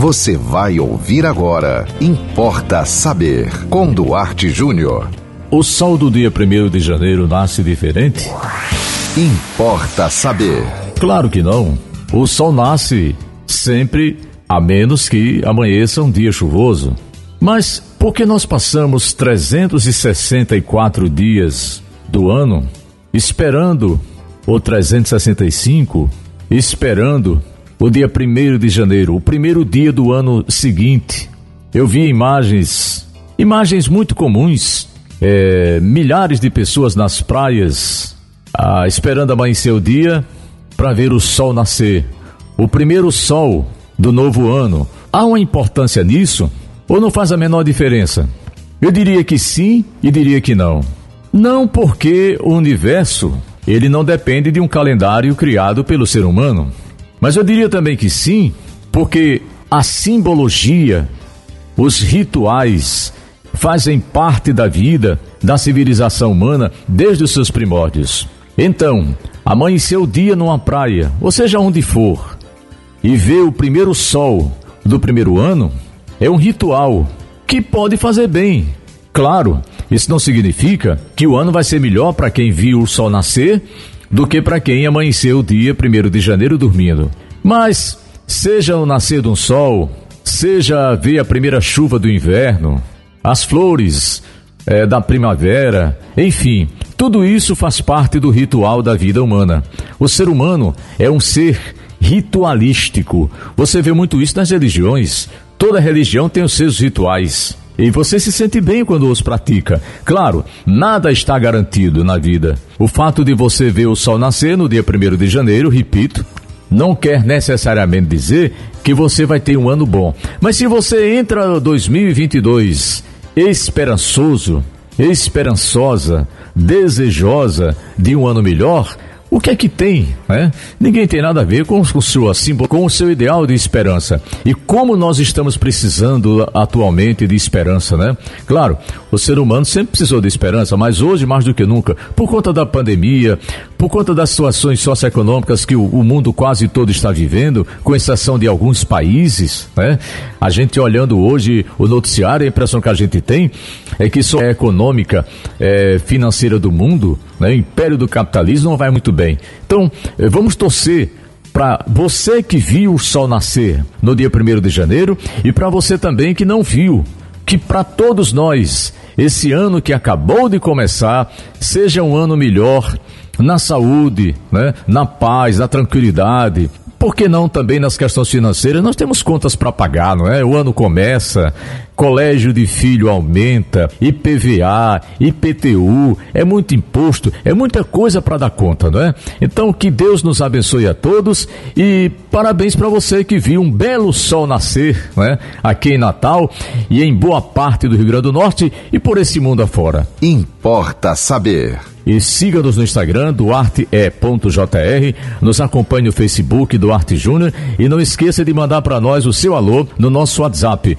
Você vai ouvir agora. Importa saber. Com Duarte Júnior. O sol do dia 1 de janeiro nasce diferente? Importa saber. Claro que não. O sol nasce sempre, a menos que amanheça um dia chuvoso. Mas por que nós passamos 364 dias do ano esperando, ou 365, esperando o dia 1 de janeiro, o primeiro dia do ano seguinte. Eu vi imagens, imagens muito comuns, é, milhares de pessoas nas praias, ah, esperando amanhecer o dia para ver o sol nascer. O primeiro sol do novo ano. Há uma importância nisso? Ou não faz a menor diferença? Eu diria que sim e diria que não. Não porque o universo ele não depende de um calendário criado pelo ser humano. Mas eu diria também que sim, porque a simbologia, os rituais, fazem parte da vida da civilização humana desde os seus primórdios. Então, amanhecer o dia numa praia, ou seja onde for, e ver o primeiro sol do primeiro ano, é um ritual que pode fazer bem. Claro, isso não significa que o ano vai ser melhor para quem viu o sol nascer do que para quem amanheceu o dia 1 de janeiro dormindo. Mas, seja o nascer de um sol, seja ver a primeira chuva do inverno, as flores é, da primavera, enfim, tudo isso faz parte do ritual da vida humana. O ser humano é um ser ritualístico. Você vê muito isso nas religiões. Toda religião tem os seus rituais. E você se sente bem quando os pratica. Claro, nada está garantido na vida. O fato de você ver o sol nascer no dia 1 de janeiro, repito, não quer necessariamente dizer que você vai ter um ano bom. Mas se você entra 2022 esperançoso, esperançosa, desejosa de um ano melhor, o que é que tem? Né? Ninguém tem nada a ver com o, seu, assim, com o seu ideal de esperança. E como nós estamos precisando atualmente de esperança, né? Claro, o ser humano sempre precisou de esperança, mas hoje mais do que nunca, por conta da pandemia, por conta das situações socioeconômicas que o, o mundo quase todo está vivendo, com exceção de alguns países, né? A gente olhando hoje o noticiário, a impressão que a gente tem é que só a econômica, é, financeira do mundo, né? O império do capitalismo não vai muito bem bem. Então, eh, vamos torcer para você que viu o sol nascer no dia 1 de janeiro e para você também que não viu. Que para todos nós, esse ano que acabou de começar, seja um ano melhor na saúde, né? na paz, na tranquilidade, por que não também nas questões financeiras? Nós temos contas para pagar, não é? O ano começa, colégio de filho aumenta, IPVA, IPTU, é muito imposto, é muita coisa para dar conta, não é? Então que Deus nos abençoe a todos e parabéns para você que viu um belo sol nascer, não é? Aqui em Natal e em boa parte do Rio Grande do Norte e por esse mundo afora. Importa saber. E siga-nos no Instagram, duarte.jr. Nos acompanhe no Facebook, Duarte Júnior. E não esqueça de mandar para nós o seu alô no nosso WhatsApp,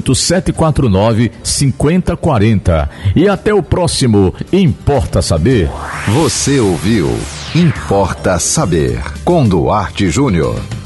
98749 5040. E até o próximo Importa Saber. Você ouviu Importa Saber, com Duarte Júnior.